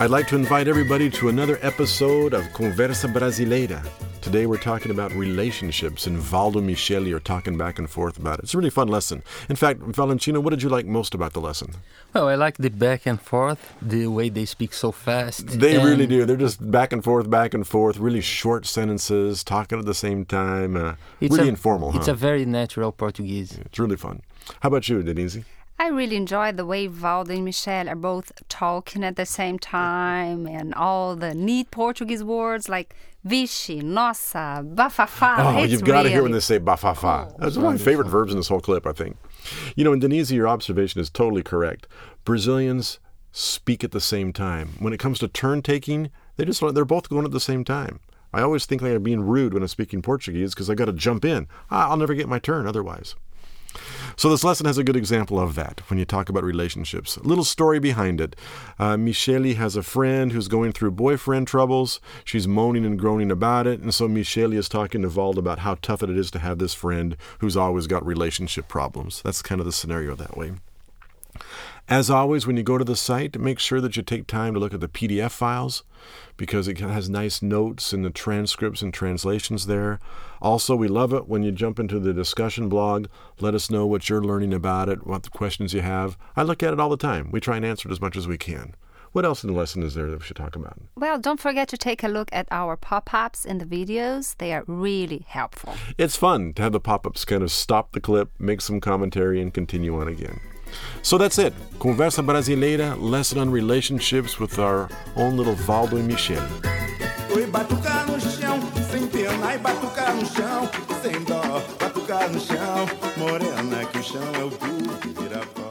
I'd like to invite everybody to another episode of Conversa Brasileira. Today we're talking about relationships, and Valdo Micheli are talking back and forth about it. It's a really fun lesson. In fact, Valentino, what did you like most about the lesson? Well, I like the back and forth, the way they speak so fast. They really do. They're just back and forth, back and forth, really short sentences, talking at the same time. Uh, It's really a, informal, It's huh? a very natural Portuguese. It's really fun. How about you, Denise? I really enjoy the way Valdo and Michelle are both talking at the same time and all the neat Portuguese words like vixe, nossa, bafafá. Oh, It's you've got to hear when they say bafafa. That's one of my favorite verbs in this whole clip, I think. You know, Indonesia, your observation is totally correct. Brazilians speak at the same time. When it comes to turn taking, they just they're both going at the same time. I always think like I'm being rude when I'm speaking Portuguese because I got to jump in. Ah, I'll never get my turn otherwise. So this lesson has a good example of that when you talk about relationships. A little story behind it. Uh, Michele has a friend who's going through boyfriend troubles. She's moaning and groaning about it, and so Michele is talking to Vald about how tough it is to have this friend who's always got relationship problems. That's kind of the scenario that way. As always, when you go to the site, make sure that you take time to look at the PDF files because it has nice notes and the transcripts and translations there. Also, we love it when you jump into the discussion blog. Let us know what you're learning about it, what the questions you have. I look at it all the time. We try and answer it as much as we can. What else in the lesson is there that we should talk about? Well, don't forget to take a look at our pop ups in the videos. They are really helpful. It's fun to have the pop ups kind of stop the clip, make some commentary, and continue on again. So that's it. Conversa Brasileira, lesson on relationships with our own little Valdo and Michelle. Oi, batucar no chão, sem pena, e batucar no chão, sem dó, batucar no chão, morena que o chão é o Pirapó.